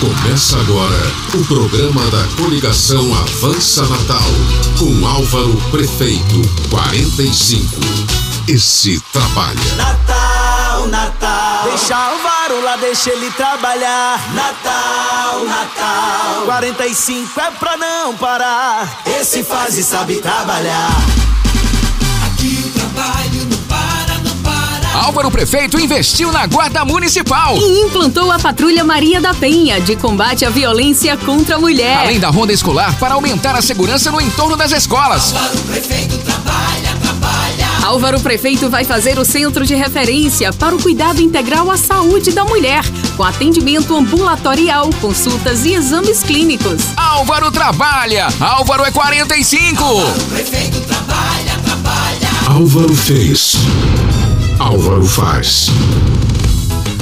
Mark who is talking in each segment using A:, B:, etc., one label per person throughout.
A: Começa agora o programa da coligação Avança Natal, com Álvaro Prefeito 45. Esse trabalha.
B: Natal, Natal. Deixa Álvaro lá, deixa ele trabalhar. Natal, Natal. 45 é pra não parar. Esse faz e sabe trabalhar.
C: Álvaro Prefeito investiu na Guarda Municipal.
D: E implantou a Patrulha Maria da Penha de combate à violência contra a mulher.
C: Além da ronda escolar para aumentar a segurança no entorno das escolas.
E: Para o prefeito trabalha, trabalha.
D: Álvaro Prefeito vai fazer o centro de referência para o cuidado integral à saúde da mulher, com atendimento ambulatorial, consultas e exames clínicos.
C: Álvaro trabalha. Álvaro é 45.
E: O prefeito trabalha, trabalha.
A: Álvaro fez. Álvaro faz.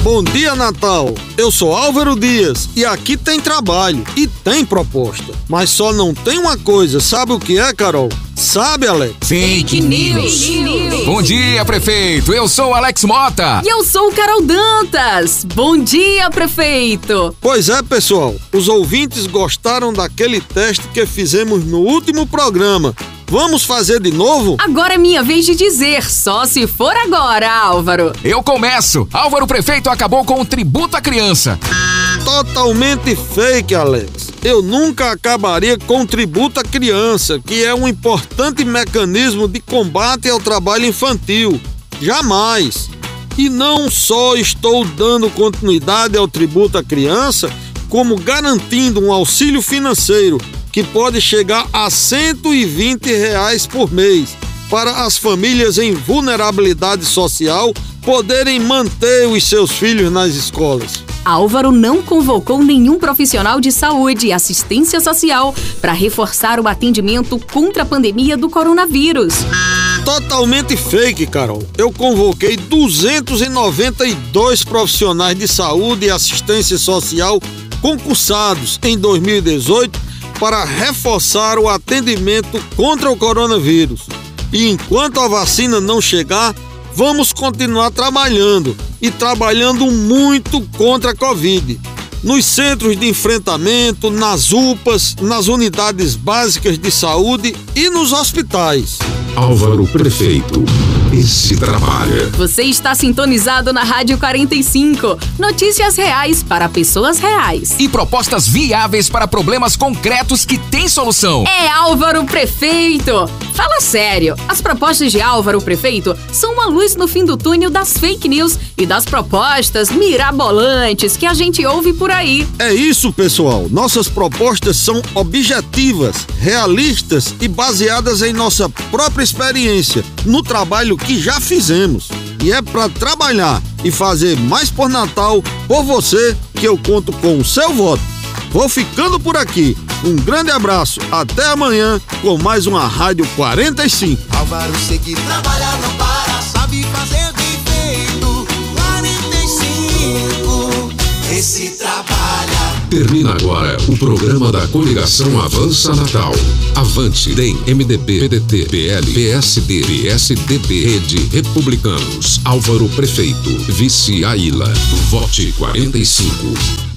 F: Bom dia, Natal! Eu sou Álvaro Dias e aqui tem trabalho e tem proposta. Mas só não tem uma coisa, sabe o que é, Carol? Sabe, Alex?
C: Fake news. Bom dia, prefeito. Eu sou Alex Mota.
D: E eu sou Carol Dantas. Bom dia, prefeito.
F: Pois é, pessoal, os ouvintes gostaram daquele teste que fizemos no último programa. Vamos fazer de novo?
D: Agora é minha vez de dizer, só se for agora, Álvaro.
C: Eu começo. Álvaro Prefeito acabou com o tributo à criança.
F: Totalmente fake, Alex. Eu nunca acabaria com o tributo à criança, que é um importante mecanismo de combate ao trabalho infantil. Jamais. E não só estou dando continuidade ao tributo à criança, como garantindo um auxílio financeiro que pode chegar a 120 reais por mês para as famílias em vulnerabilidade social poderem manter os seus filhos nas escolas.
D: Álvaro não convocou nenhum profissional de saúde e assistência social para reforçar o atendimento contra a pandemia do coronavírus.
F: Totalmente fake, Carol. Eu convoquei 292 profissionais de saúde e assistência social concursados em 2018 para reforçar o atendimento contra o coronavírus. E enquanto a vacina não chegar, vamos continuar trabalhando e trabalhando muito contra a Covid. Nos centros de enfrentamento, nas UPAs, nas unidades básicas de saúde e nos hospitais.
A: Álvaro Prefeito. Esse trabalha.
D: Você está sintonizado na Rádio 45. Notícias reais para pessoas reais.
C: E propostas viáveis para problemas concretos que têm solução.
D: É Álvaro Prefeito. Fala sério, as propostas de Álvaro Prefeito são uma luz no fim do túnel das fake news e das propostas mirabolantes que a gente ouve por aí.
F: É isso, pessoal. Nossas propostas são objetivas, realistas e baseadas em nossa própria experiência, no trabalho que já fizemos. E é para trabalhar e fazer mais por Natal por você que eu conto com o seu voto. Vou ficando por aqui. Um grande abraço. Até amanhã com mais uma Rádio 45.
B: Álvaro seguir, trabalha, não para, sabe fazer bem feito. 45, esse trabalha.
A: Termina agora o programa da coligação Avança Natal. Avante, DEM, MDB, PDT, PL, PSD, PSDB, Rede, Republicanos. Álvaro Prefeito, Vice Aila. Vote 45.